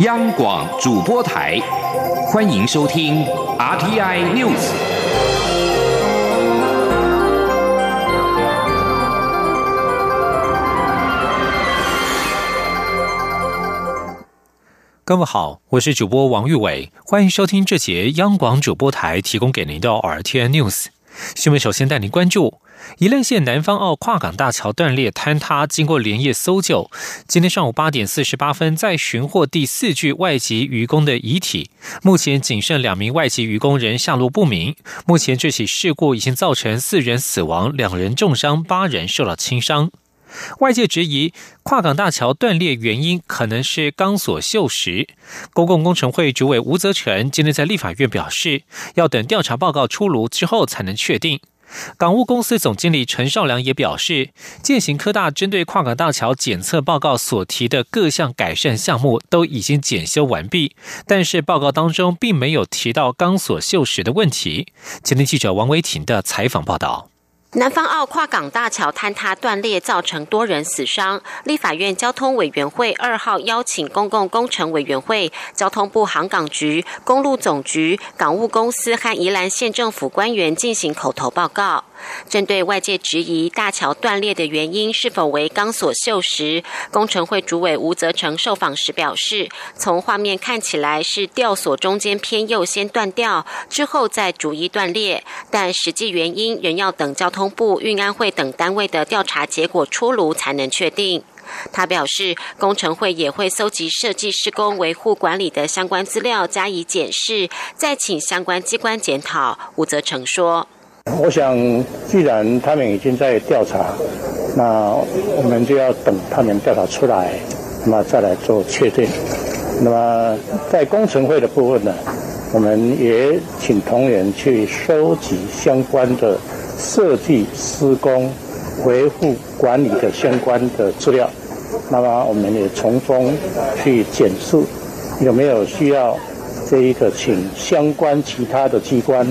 央广主播台，欢迎收听 RTI News。各位好，我是主播王玉伟，欢迎收听这节央广主播台提供给您的 RTI News 新闻。首先带您关注。宜兰县南方澳跨港大桥断裂坍塌，经过连夜搜救，今天上午八点四十八分，在寻获第四具外籍渔工的遗体。目前仅剩两名外籍渔工人下落不明。目前这起事故已经造成四人死亡，两人重伤，八人受到轻伤。外界质疑跨港大桥断裂原因可能是钢索锈蚀。公共工程会主委吴泽成今天在立法院表示，要等调查报告出炉之后才能确定。港务公司总经理陈少良也表示，建行科大针对跨港大桥检测报告所提的各项改善项目都已经检修完毕，但是报告当中并没有提到钢索锈蚀的问题。前天记者王维婷的采访报道。南方澳跨港大桥坍塌断裂，造成多人死伤。立法院交通委员会二号邀请公共工程委员会、交通部航港局、公路总局、港务公司和宜兰县政府官员进行口头报告。针对外界质疑大桥断裂的原因是否为钢索锈蚀，工程会主委吴泽成受访时表示，从画面看起来是吊索中间偏右先断掉，之后再逐一断裂，但实际原因仍要等交通部、运安会等单位的调查结果出炉才能确定。他表示，工程会也会搜集设计施工维护管理的相关资料加以检视，再请相关机关检讨。吴泽成说。我想，既然他们已经在调查，那我们就要等他们调查出来，那么再来做确定。那么在工程会的部分呢，我们也请同仁去收集相关的设计、施工、维护管理的相关的资料。那么我们也从中去检视有没有需要这一个请相关其他的机关。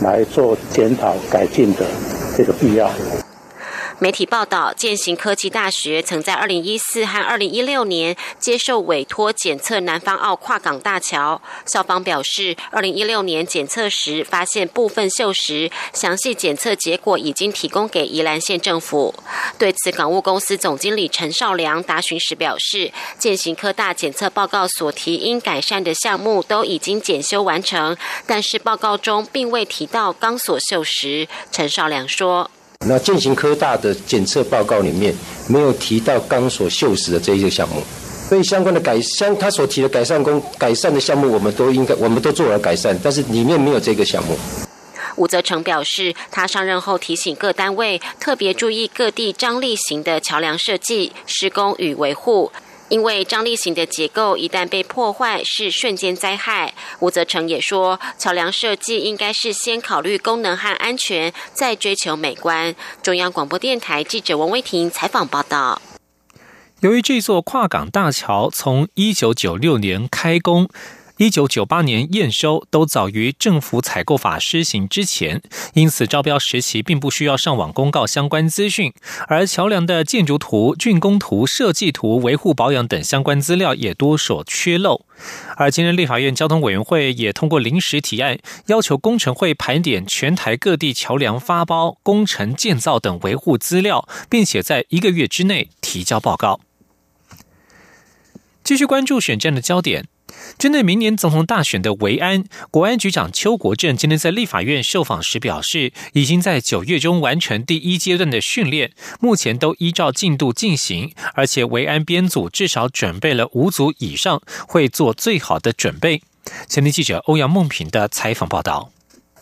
来做检讨改进的这个必要。媒体报道，建行科技大学曾在二零一四和二零一六年接受委托检测南方澳跨港大桥。校方表示，二零一六年检测时发现部分锈蚀，详细检测结果已经提供给宜兰县政府。对此，港务公司总经理陈少良答询时表示，建行科大检测报告所提应改善的项目都已经检修完成，但是报告中并未提到钢索锈蚀。陈少良说。那进行科大的检测报告里面没有提到钢索锈蚀的这一个项目，所以相关的改相他所提的改善工改善的项目，我们都应该我们都做了改善，但是里面没有这个项目。吴泽成表示，他上任后提醒各单位特别注意各地张力型的桥梁设计、施工与维护。因为张力型的结构一旦被破坏，是瞬间灾害。吴泽成也说，桥梁设计应该是先考虑功能和安全，再追求美观。中央广播电台记者王威婷采访报道。由于这座跨港大桥从一九九六年开工。一九九八年验收都早于政府采购法施行之前，因此招标时期并不需要上网公告相关资讯，而桥梁的建筑图、竣工图、设计图、维护保养等相关资料也多所缺漏。而今日立法院交通委员会也通过临时提案，要求工程会盘点全台各地桥梁发包、工程建造等维护资料，并且在一个月之内提交报告。继续关注选战的焦点。针对明年总统大选的维安，国安局长邱国正今天在立法院受访时表示，已经在九月中完成第一阶段的训练，目前都依照进度进行，而且维安编组至少准备了五组以上，会做最好的准备。前天记者欧阳梦平的采访报道。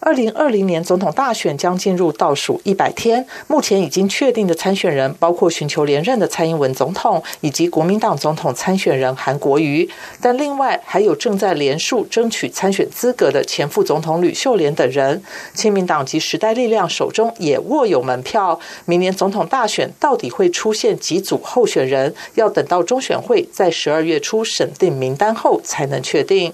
二零二零年总统大选将进入倒数一百天，目前已经确定的参选人包括寻求连任的蔡英文总统以及国民党总统参选人韩国瑜，但另外还有正在连署争取参选资格的前副总统吕秀莲等人。亲民党及时代力量手中也握有门票，明年总统大选到底会出现几组候选人，要等到中选会在十二月初审定名单后才能确定。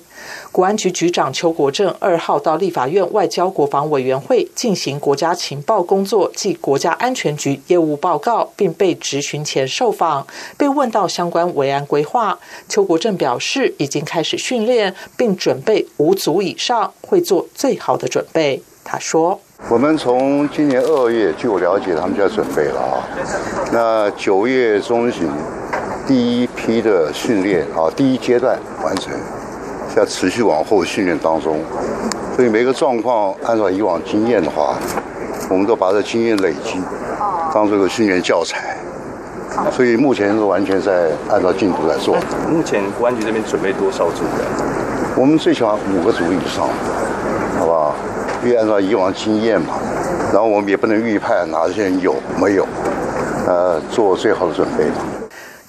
国安局局长邱国正二号到立法院外交。国防委员会进行国家情报工作暨国家安全局业务报告，并被质询前受访，被问到相关维安规划，邱国正表示已经开始训练，并准备五组以上，会做最好的准备。他说：“我们从今年二月，据我了解，他们就要准备了啊。那九月中旬，第一批的训练啊，第一阶段完成。”在持续往后训练当中，所以每个状况按照以往经验的话，我们都把这经验累积，当这个训练教材。所以目前是完全在按照进度来做。目前公安局这边准备多少组人？我们最起码五个组以上，好不好？因为按照以往经验嘛，然后我们也不能预判哪些人有没有，呃，做最好的准备。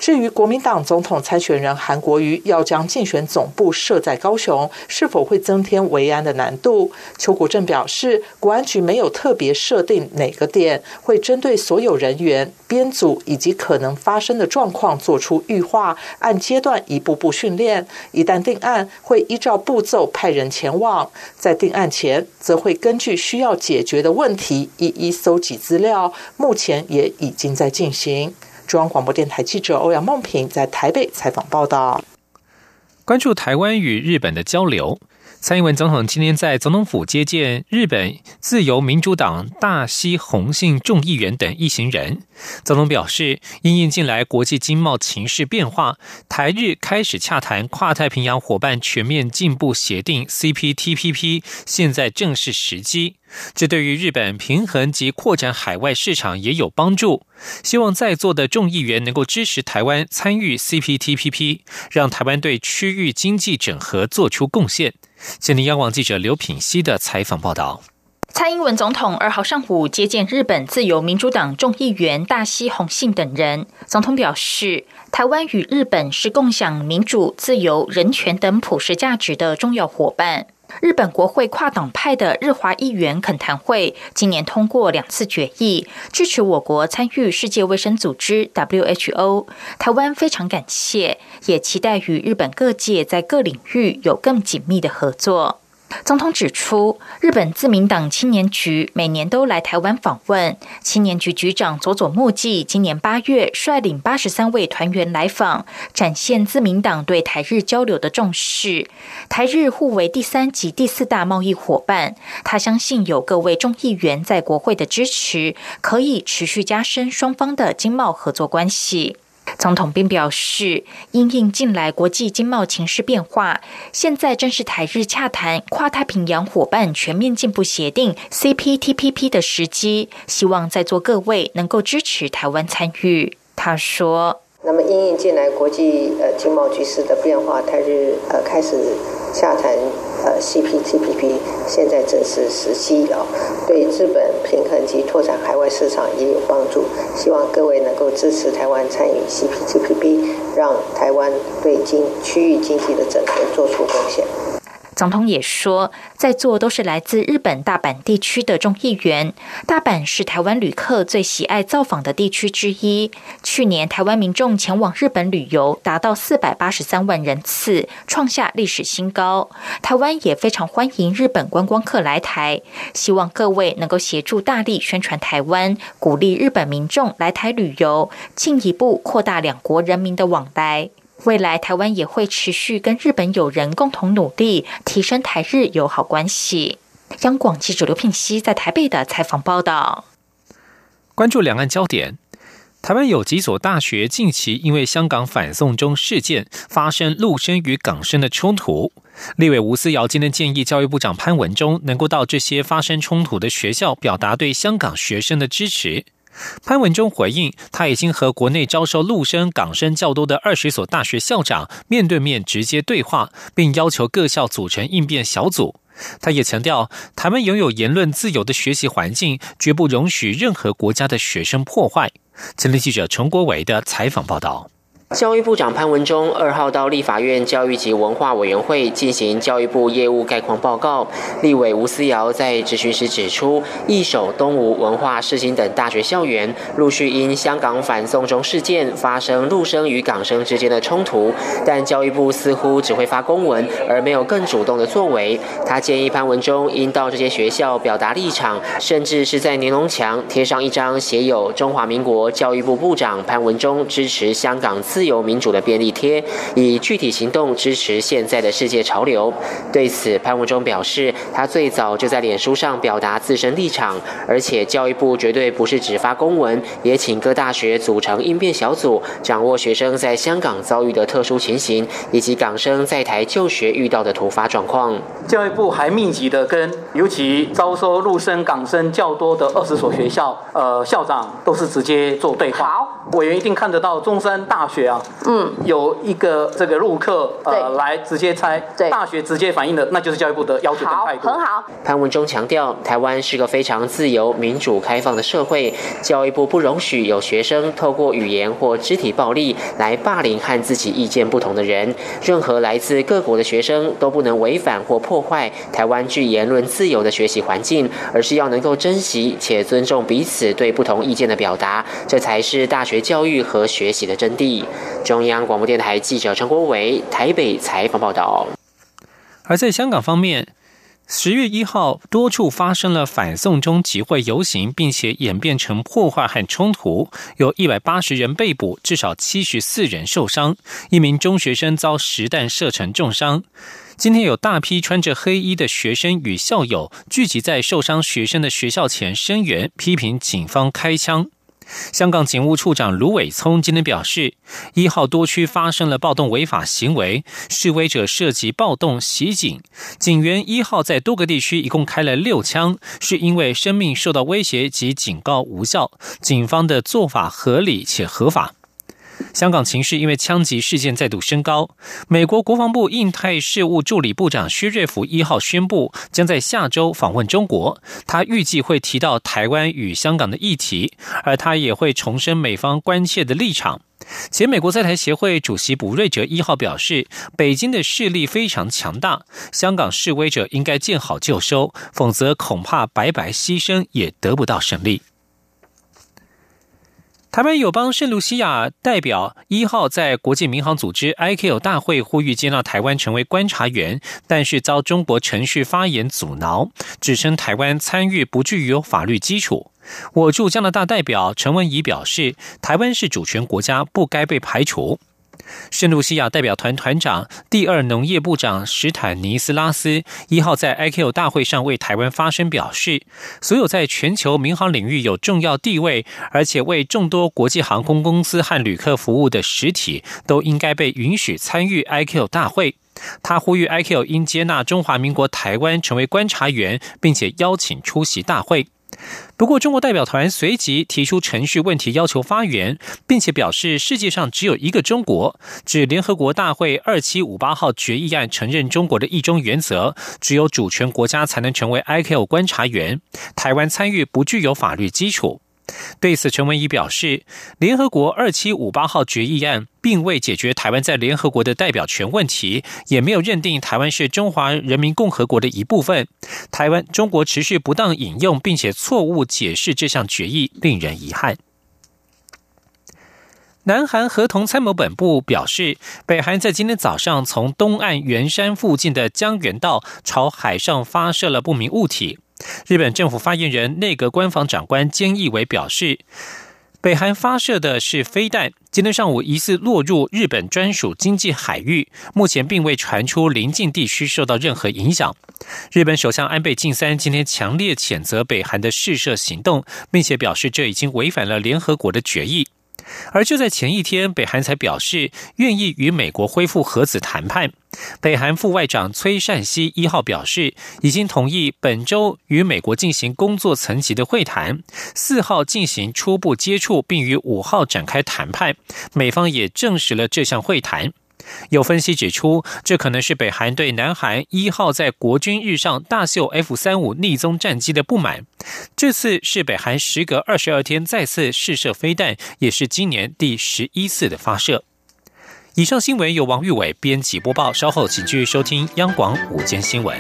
至于国民党总统参选人韩国瑜要将竞选总部设在高雄，是否会增添维安的难度？邱国正表示，国安局没有特别设定哪个点，会针对所有人员编组以及可能发生的状况做出预化，按阶段一步步训练。一旦定案，会依照步骤派人前往。在定案前，则会根据需要解决的问题一一搜集资料，目前也已经在进行。中央广播电台记者欧阳梦平在台北采访报道。关注台湾与日本的交流，蔡英文总统今天在总统府接见日本自由民主党大西宏信众议员等一行人。总统表示，因应近来国际经贸情势变化，台日开始洽谈跨太平洋伙伴全面进步协定 （CPTPP），现在正是时机。这对于日本平衡及扩展海外市场也有帮助。希望在座的众议员能够支持台湾参与 CPTPP，让台湾对区域经济整合做出贡献。今天央广记者刘品熙的采访报道。蔡英文总统二号上午接见日本自由民主党众议员大西宏信等人。总统表示，台湾与日本是共享民主、自由、人权等普世价值的重要伙伴。日本国会跨党派的日华议员恳谈会今年通过两次决议，支持我国参与世界卫生组织 （WHO）。台湾非常感谢，也期待与日本各界在各领域有更紧密的合作。总统指出，日本自民党青年局每年都来台湾访问。青年局局长佐佐木纪今年八月率领八十三位团员来访，展现自民党对台日交流的重视。台日互为第三及第四大贸易伙伴，他相信有各位众议员在国会的支持，可以持续加深双方的经贸合作关系。总统并表示，因应近来国际经贸情势变化，现在正是台日洽谈跨太平洋伙伴全面进步协定 （CPTPP） 的时机，希望在座各位能够支持台湾参与。他说：“那么因应近来国际呃经贸局势的变化，台日呃开始洽谈。”呃，CPTPP 现在正是时机啊，对日本平衡及拓展海外市场也有帮助。希望各位能够支持台湾参与 CPTPP，让台湾对经区域经济的整合做出贡献。总统也说，在座都是来自日本大阪地区的众议员。大阪是台湾旅客最喜爱造访的地区之一。去年台湾民众前往日本旅游达到四百八十三万人次，创下历史新高。台湾也非常欢迎日本观光客来台，希望各位能够协助大力宣传台湾，鼓励日本民众来台旅游，进一步扩大两国人民的往来。未来台湾也会持续跟日本友人共同努力，提升台日友好关系。央广记者刘聘熙在台北的采访报道。关注两岸焦点，台湾有几所大学近期因为香港反送中事件发生陆生与港生的冲突。立委吴思瑶今天建议教育部长潘文忠能够到这些发生冲突的学校，表达对香港学生的支持。潘文忠回应，他已经和国内招收陆生、港生较多的二十所大学校长面对面直接对话，并要求各校组成应变小组。他也强调，台湾拥有言论自由的学习环境，绝不容许任何国家的学生破坏。前立记者陈国伟的采访报道。教育部长潘文忠二号到立法院教育及文化委员会进行教育部业务概况报告。立委吴思瑶在质询时指出，一手、东吴文化、世新等大学校园陆续因香港反送中事件发生陆生与港生之间的冲突，但教育部似乎只会发公文，而没有更主动的作为。他建议潘文忠应到这些学校表达立场，甚至是在年龙墙贴上一张写有“中华民国教育部部长潘文忠支持香港自由民主”的便利贴，以具体行动支持现在的世界潮流。对此，潘文忠表示，他最早就在脸书上表达自身立场，而且教育部绝对不是只发公文，也请各大学组成应变小组，掌握学生在香港遭遇的特殊情形，以及港生在台就学遇到的突发状况。教育部还密集的跟尤其招收陆生、港生较多的二十所学校，呃，校长都是直接做对话。好，委员一定看得到中山大学啊。嗯，有一个这个入课呃来直接猜，大学直接反映的，那就是教育部的要求跟态度。很好。潘文忠强调，台湾是个非常自由、民主、开放的社会，教育部不容许有学生透过语言或肢体暴力来霸凌和自己意见不同的人。任何来自各国的学生都不能违反或破坏台湾具言论自由的学习环境，而是要能够珍惜且尊重彼此对不同意见的表达，这才是大学教育和学习的真谛。中央广播电台记者陈国伟台北采访报道。而在香港方面，十月一号多处发生了反送中集会游行，并且演变成破坏和冲突，有一百八十人被捕，至少七十四人受伤，一名中学生遭实弹射成重伤。今天有大批穿着黑衣的学生与校友聚集在受伤学生的学校前声援，批评警方开枪。香港警务处长卢伟聪今天表示，一号多区发生了暴动违法行为，示威者涉及暴动袭警，警员一号在多个地区一共开了六枪，是因为生命受到威胁及警告无效，警方的做法合理且合法。香港情势因为枪击事件再度升高。美国国防部印太事务助理部长薛瑞福一号宣布，将在下周访问中国。他预计会提到台湾与香港的议题，而他也会重申美方关切的立场。前美国在台协会主席卜瑞哲一号表示，北京的势力非常强大，香港示威者应该见好就收，否则恐怕白白牺牲也得不到胜利。台湾友邦圣卢西亚代表一号在国际民航组织 IQ 大会呼吁接纳台湾成为观察员，但是遭中国程序发言阻挠，指称台湾参与不具有法律基础。我驻加拿大代表陈文怡表示，台湾是主权国家，不该被排除。圣露西亚代表团团长、第二农业部长史坦尼斯拉斯一号在 IQ 大会上为台湾发声，表示，所有在全球民航领域有重要地位，而且为众多国际航空公司和旅客服务的实体，都应该被允许参与 IQ 大会。他呼吁 IQ 应接纳中华民国台湾成为观察员，并且邀请出席大会。不过，中国代表团随即提出程序问题，要求发言，并且表示世界上只有一个中国，指联合国大会二七五八号决议案承认中国的一中原则，只有主权国家才能成为 I K O 观察员，台湾参与不具有法律基础。对此，陈文仪表示，联合国二七五八号决议案并未解决台湾在联合国的代表权问题，也没有认定台湾是中华人民共和国的一部分。台湾中国持续不当引用并且错误解释这项决议，令人遗憾。南韩合同参谋本部表示，北韩在今天早上从东岸元山附近的江原道朝海上发射了不明物体。日本政府发言人、内阁官房长官菅义伟表示，北韩发射的是飞弹，今天上午疑似落入日本专属经济海域，目前并未传出邻近地区受到任何影响。日本首相安倍晋三今天强烈谴责北韩的试射行动，并且表示这已经违反了联合国的决议。而就在前一天，北韩才表示愿意与美国恢复核子谈判。北韩副外长崔善熙一号表示，已经同意本周与美国进行工作层级的会谈，四号进行初步接触，并于五号展开谈判。美方也证实了这项会谈。有分析指出，这可能是北韩对南韩一号在国军日上大秀 F 三五逆踪战机的不满。这次是北韩时隔二十二天再次试射飞弹，也是今年第十一次的发射。以上新闻由王玉伟编辑播报，稍后请继续收听央广午间新闻。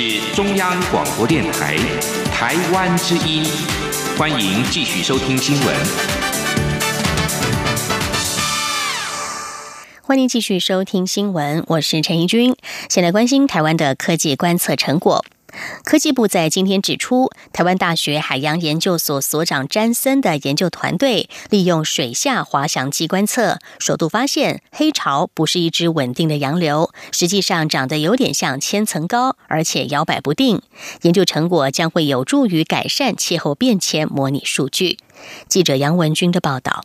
是中央广播电台，台湾之音，欢迎继续收听新闻。欢迎继续收听新闻，我是陈怡君。先来关心台湾的科技观测成果。科技部在今天指出，台湾大学海洋研究所所长詹森的研究团队利用水下滑翔机观测，首度发现黑潮不是一只稳定的洋流，实际上长得有点像千层糕，而且摇摆不定。研究成果将会有助于改善气候变迁模拟数据。记者杨文军的报道。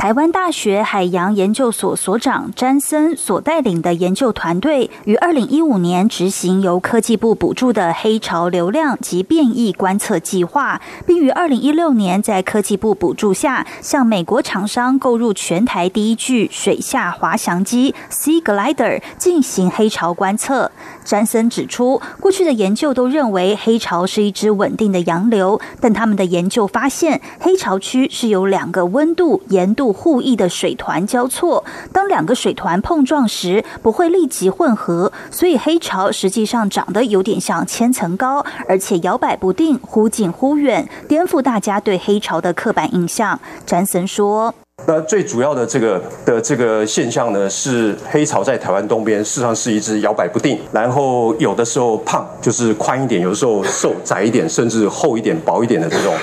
台湾大学海洋研究所所长詹森所带领的研究团队，于二零一五年执行由科技部补助的黑潮流量及变异观测计划，并于二零一六年在科技部补助下，向美国厂商购入全台第一具水下滑翔机 Sea Glider 进行黑潮观测。詹森指出，过去的研究都认为黑潮是一支稳定的洋流，但他们的研究发现，黑潮区是由两个温度、盐度。互异的水团交错，当两个水团碰撞时，不会立即混合，所以黑潮实际上长得有点像千层糕，而且摇摆不定，忽近忽远，颠覆大家对黑潮的刻板印象。詹森说：“那最主要的这个的这个现象呢，是黑潮在台湾东边，事实上是一只摇摆不定，然后有的时候胖就是宽一点，有的时候瘦窄一点，甚至厚一点、薄一点的这种。”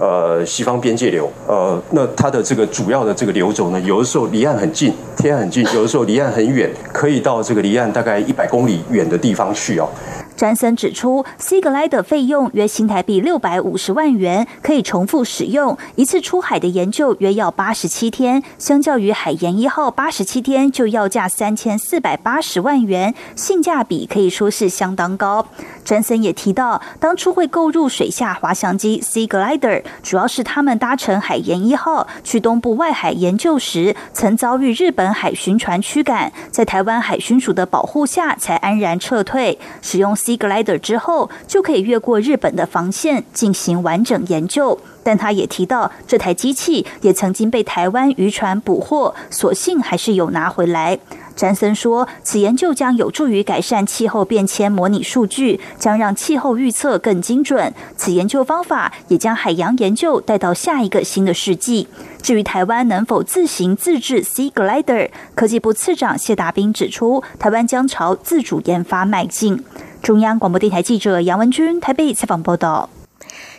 呃，西方边界流，呃，那它的这个主要的这个流走呢，有的时候离岸很近，天很近；有的时候离岸很远，可以到这个离岸大概一百公里远的地方去哦。詹森指出，C 格莱的费用约新台币六百五十万元，可以重复使用。一次出海的研究约要八十七天，相较于海盐一号八十七天就要价三千四百八十万元，性价比可以说是相当高。詹森也提到，当初会购入水下滑翔机 C Glider，主要是他们搭乘海盐一号去东部外海研究时，曾遭遇日本海巡船驱赶，在台湾海巡署的保护下才安然撤退，使用 C。Glider 之后就可以越过日本的防线进行完整研究，但他也提到这台机器也曾经被台湾渔船捕获，所幸还是有拿回来。詹森说，此研究将有助于改善气候变迁模拟数据，将让气候预测更精准。此研究方法也将海洋研究带到下一个新的世纪。至于台湾能否自行自制 Sea Glider，科技部次长谢达斌指出，台湾将朝自主研发迈进。中央广播电台记者杨文君台北采访报道。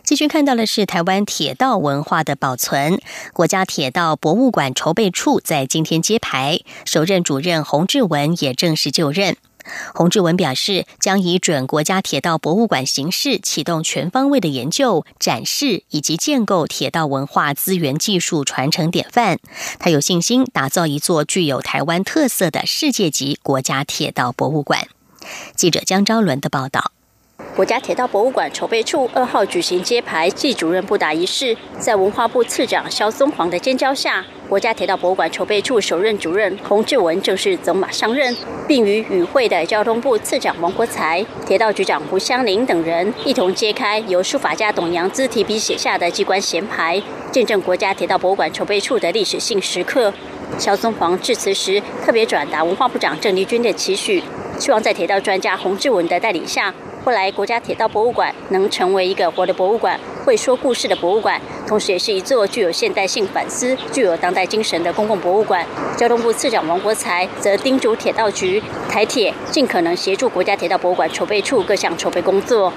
继续看到的是台湾铁道文化的保存。国家铁道博物馆筹备处在今天揭牌，首任主任洪志文也正式就任。洪志文表示，将以准国家铁道博物馆形式，启动全方位的研究、展示以及建构铁道文化资源技术传承典范。他有信心打造一座具有台湾特色的世界级国家铁道博物馆。记者江昭伦的报道：国家铁道博物馆筹备处二号举行揭牌暨主任布达仪式，在文化部次长肖松煌的监教下，国家铁道博物馆筹备处首任主任洪志文正式走马上任，并与与会的交通部次长王国才、铁道局长胡湘林等人一同揭开由书法家董阳姿提笔写下的机关衔牌，见证国家铁道博物馆筹备处的历史性时刻。肖松煌致辞时特别转达文化部长郑丽君的期许。希望在铁道专家洪志文的带领下，未来国家铁道博物馆能成为一个活的博物馆，会说故事的博物馆，同时也是一座具有现代性反思、具有当代精神的公共博物馆。交通部次长王国才则叮嘱铁道局、台铁尽可能协助国家铁道博物馆筹备处各项筹备工作。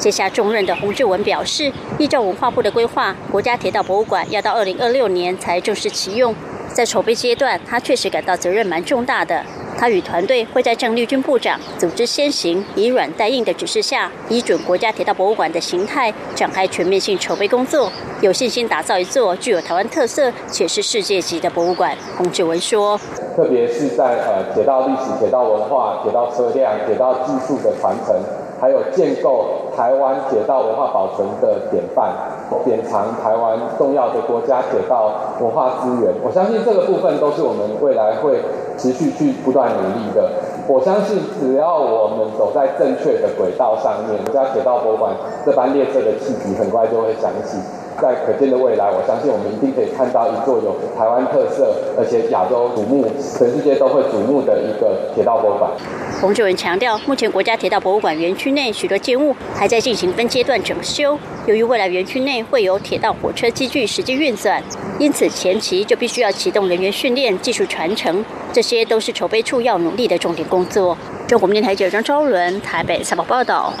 接下重任的洪志文表示，依照文化部的规划，国家铁道博物馆要到二零二六年才正式启用。在筹备阶段，他确实感到责任蛮重大的。他与团队会在郑丽君部长组织先行、以软带硬的指示下，依准国家铁道博物馆的形态展开全面性筹备工作，有信心打造一座具有台湾特色且是世界级的博物馆。洪志文说：“特别是在呃铁道历史、铁道文化、铁道车辆、铁道技术的传承。”还有建构台湾铁道文化保存的典范，典藏台湾重要的国家铁道文化资源。我相信这个部分都是我们未来会持续去不断努力的。我相信只要我们走在正确的轨道上面，国家铁道博物馆这班列车的气体很快就会响起。在可见的未来，我相信我们一定可以看到一座有台湾特色，而且亚洲瞩目、全世界都会瞩目的一个铁道博物馆。洪志文强调，目前国家铁道博物馆园区内许多建物还在进行分阶段整修，由于未来园区内会有铁道火车机具实际运转，因此前期就必须要启动人员训练、技术传承，这些都是筹备处要努力的重点工作。中国电台记者张昭伦台北采访报道。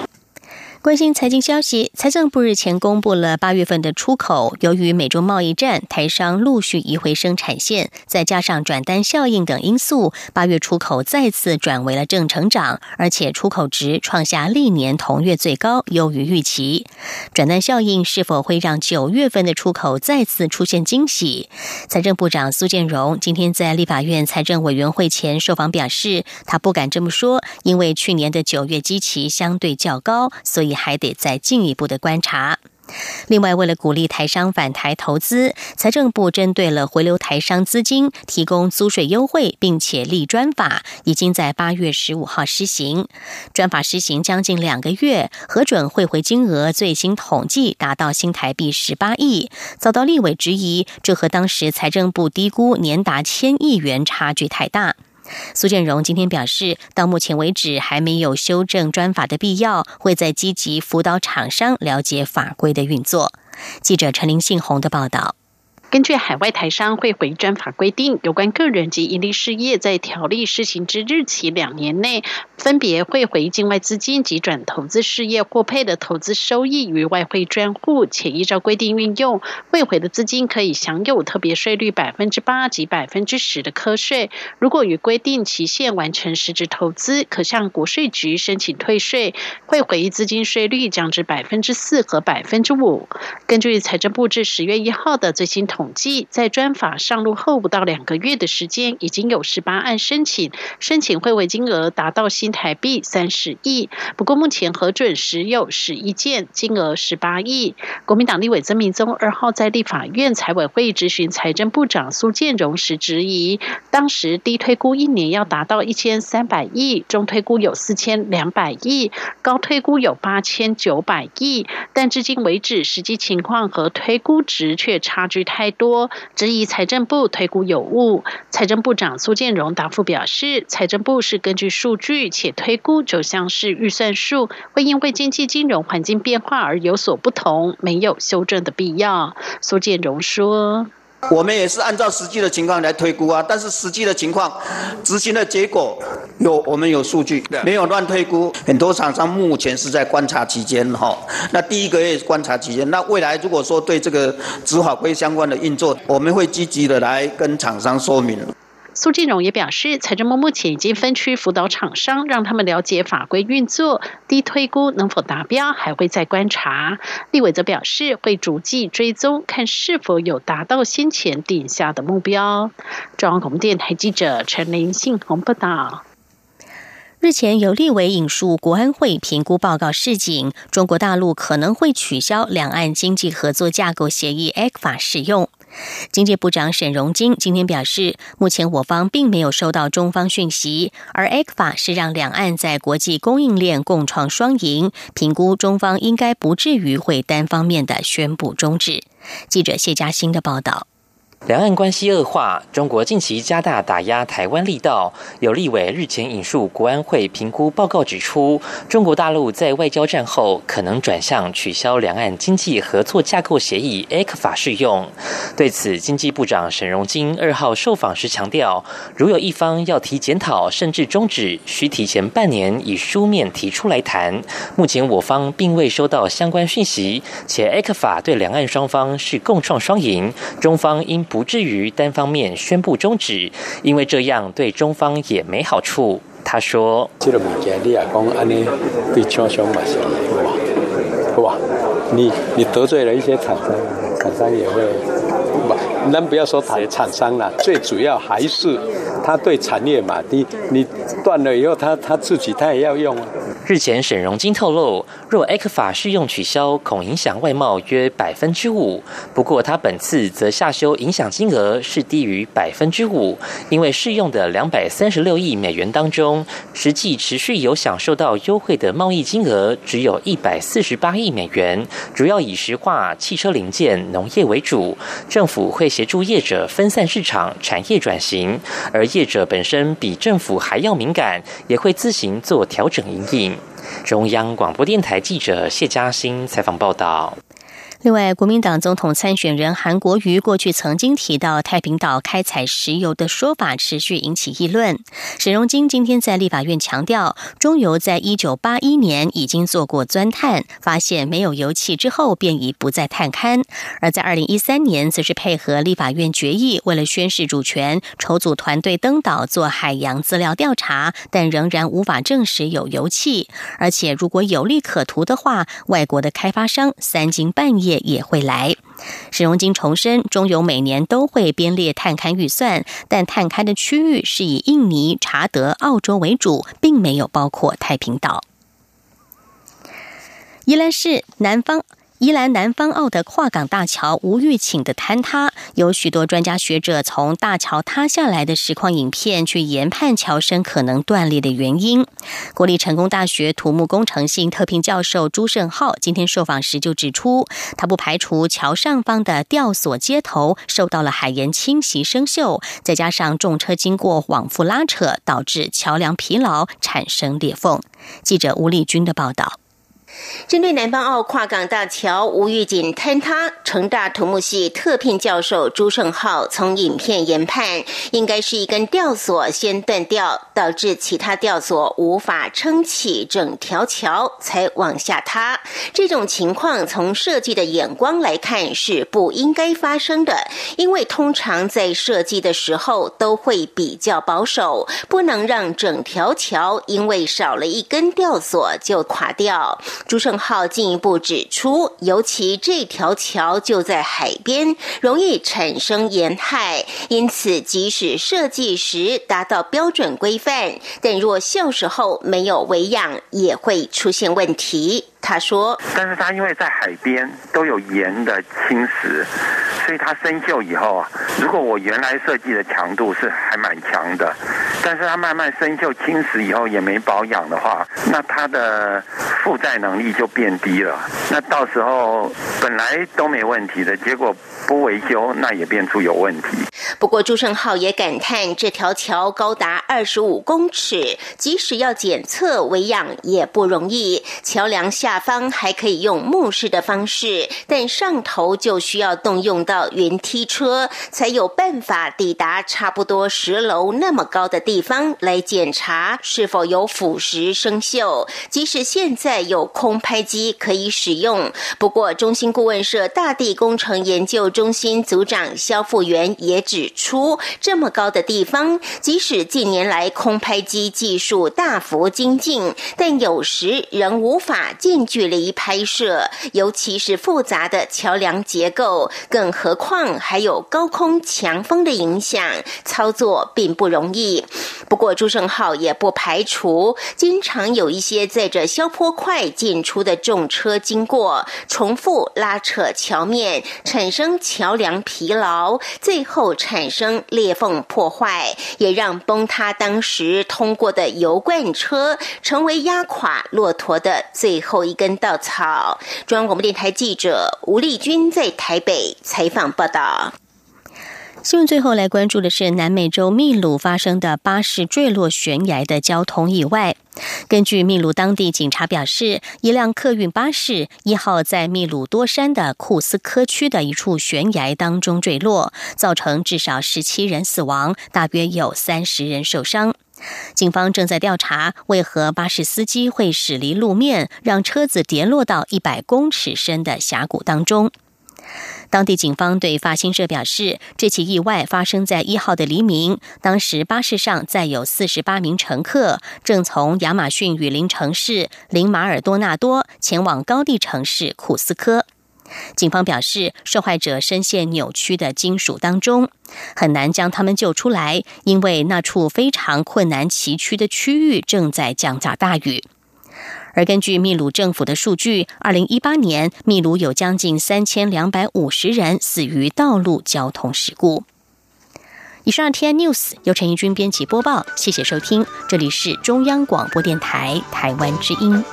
关心财经消息，财政部日前公布了八月份的出口。由于美中贸易战，台商陆续移回生产线，再加上转单效应等因素，八月出口再次转为了正成长，而且出口值创下历年同月最高，优于预期。转单效应是否会让九月份的出口再次出现惊喜？财政部长苏建荣今天在立法院财政委员会前受访表示，他不敢这么说，因为去年的九月基期相对较高，所以。还得再进一步的观察。另外，为了鼓励台商返台投资，财政部针对了回流台商资金，提供租税优惠，并且立专法，已经在八月十五号施行。专法施行将近两个月，核准汇回金额最新统计达到新台币十八亿，遭到立委质疑，这和当时财政部低估年达千亿元差距太大。苏建荣今天表示，到目前为止还没有修正专法的必要，会在积极辅导厂商了解法规的运作。记者陈林信宏的报道。根据海外台商汇回专法规定，有关个人及盈利事业在条例施行之日起两年内，分别汇回境外资金及转投资事业获配的投资收益与外汇专户，且依照规定运用，汇回的资金可以享有特别税率百分之八及百分之十的科税。如果与规定期限完成实质投资，可向国税局申请退税，汇回资金税率降至百分之四和百分之五。根据财政部至十月一号的最新统。统计在专法上路后不到两个月的时间，已经有十八案申请，申请汇回金额达到新台币三十亿。不过目前核准时有十一件，金额十八亿。国民党立委曾明宗二号在立法院财委会质询财政部长苏建荣时质疑，当时低推估一年要达到一千三百亿，中推估有四千两百亿，高推估有八千九百亿，但至今为止实际情况和推估值却差距太。多质疑财政部推估有误，财政部长苏建荣答复表示，财政部是根据数据且推估就像是预算数，会因为经济金融环境变化而有所不同，没有修正的必要。苏建荣说。我们也是按照实际的情况来推估啊，但是实际的情况，执行的结果有我们有数据，没有乱推估。很多厂商目前是在观察期间哈，那第一个月观察期间，那未来如果说对这个执法规相关的运作，我们会积极的来跟厂商说明。苏金荣也表示，财政部目前已经分区辅导厂商，让他们了解法规运作，低推估能否达标，还会再观察。立委则表示，会逐季追踪，看是否有达到先前定下的目标。中央广播电台记者陈林信宏报道。日前有立委引述国安会评估报告示警，中国大陆可能会取消两岸经济合作架构协议 （ECFA） 使用。经济部长沈荣金今天表示，目前我方并没有收到中方讯息，而 ECFA 是让两岸在国际供应链共创双赢，评估中方应该不至于会单方面的宣布终止。记者谢嘉欣的报道。两岸关系恶化，中国近期加大打压台湾力道。有立委日前引述国安会评估报告指出，中国大陆在外交战后可能转向取消两岸经济合作架构协议 （ECFA） 适用。对此，经济部长沈荣金二号受访时强调，如有一方要提检讨甚至终止，需提前半年以书面提出来谈。目前我方并未收到相关讯息，且 ECFA 对两岸双方是共创双赢，中方应。不至于单方面宣布终止，因为这样对中方也没好处。他说：“这个物件你也讲安尼对厂商嘛是好吧？你你得罪了一些厂商，厂商也会不，咱不要说厂厂商了，最主要还是他对产业嘛，你你断了以后，他他自己他也要用啊。”日前，沈荣金透露，若 A 克法适用取消，恐影响外贸约百分之五。不过，他本次则下修影响金额是低于百分之五，因为适用的两百三十六亿美元当中，实际持续有享受到优惠的贸易金额只有一百四十八亿美元，主要以石化、汽车零件、农业为主。政府会协助业者分散市场、产业转型，而业者本身比政府还要敏感，也会自行做调整营运。中央广播电台记者谢嘉欣采访报道。另外，国民党总统参选人韩国瑜过去曾经提到太平岛开采石油的说法，持续引起议论。沈荣金今天在立法院强调，中油在一九八一年已经做过钻探，发现没有油气之后，便已不再探勘。而在二零一三年，则是配合立法院决议，为了宣示主权，筹组团队登岛做海洋资料调查，但仍然无法证实有油气。而且，如果有利可图的话，外国的开发商三更半夜。也会来。沈荣金重申，中油每年都会编列探勘预算，但探勘的区域是以印尼、查德、澳洲为主，并没有包括太平岛。宜兰市南方。宜兰南方澳的跨港大桥无预警的坍塌，有许多专家学者从大桥塌下来的实况影片去研判桥身可能断裂的原因。国立成功大学土木工程系特聘教授朱胜浩今天受访时就指出，他不排除桥上方的吊索接头受到了海盐侵袭生锈，再加上重车经过往复拉扯，导致桥梁疲劳产生裂缝。记者吴丽君的报道。针对南方澳跨港大桥无预警坍塌，成大土木系特聘教授朱胜浩从影片研判，应该是一根吊索先断掉，导致其他吊索无法撑起整条桥，才往下塌。这种情况从设计的眼光来看是不应该发生的，因为通常在设计的时候都会比较保守，不能让整条桥因为少了一根吊索就垮掉。朱胜浩进一步指出，尤其这条桥就在海边，容易产生盐害，因此即使设计时达到标准规范，但若锈时候没有维养，也会出现问题。他说：“但是它因为在海边都有盐的侵蚀，所以它生锈以后啊，如果我原来设计的强度是还蛮强的，但是它慢慢生锈侵蚀以后也没保养的话，那它的负载能力就变低了。那到时候本来都没问题的结果。”不维修，那也变出有问题。不过朱胜浩也感叹，这条桥高达二十五公尺，即使要检测维养也不容易。桥梁下方还可以用木式的方式，但上头就需要动用到云梯车，才有办法抵达差不多十楼那么高的地方来检查是否有腐蚀生锈。即使现在有空拍机可以使用，不过中心顾问社大地工程研究。中心组长肖富元也指出，这么高的地方，即使近年来空拍机技术大幅精进，但有时仍无法近距离拍摄，尤其是复杂的桥梁结构，更何况还有高空强风的影响，操作并不容易。不过朱胜浩也不排除，经常有一些载着消坡块进出的重车经过，重复拉扯桥面，产生。桥梁疲劳，最后产生裂缝破坏，也让崩塌当时通过的油罐车成为压垮骆驼的最后一根稻草。中央广播电台记者吴丽君在台北采访报道。新闻最后来关注的是南美洲秘鲁发生的巴士坠落悬崖的交通意外。根据秘鲁当地警察表示，一辆客运巴士一号在秘鲁多山的库斯科区的一处悬崖当中坠落，造成至少十七人死亡，大约有三十人受伤。警方正在调查为何巴士司机会驶离路面，让车子跌落到一百公尺深的峡谷当中。当地警方对法新社表示，这起意外发生在一号的黎明，当时巴士上载有四十八名乘客，正从亚马逊雨林城市林马尔多纳多前往高地城市库斯科。警方表示，受害者深陷扭曲的金属当中，很难将他们救出来，因为那处非常困难崎岖的区域正在降下大雨。而根据秘鲁政府的数据，二零一八年秘鲁有将近三千两百五十人死于道路交通事故。以上 T N News 由陈怡君编辑播报，谢谢收听，这里是中央广播电台台湾之音。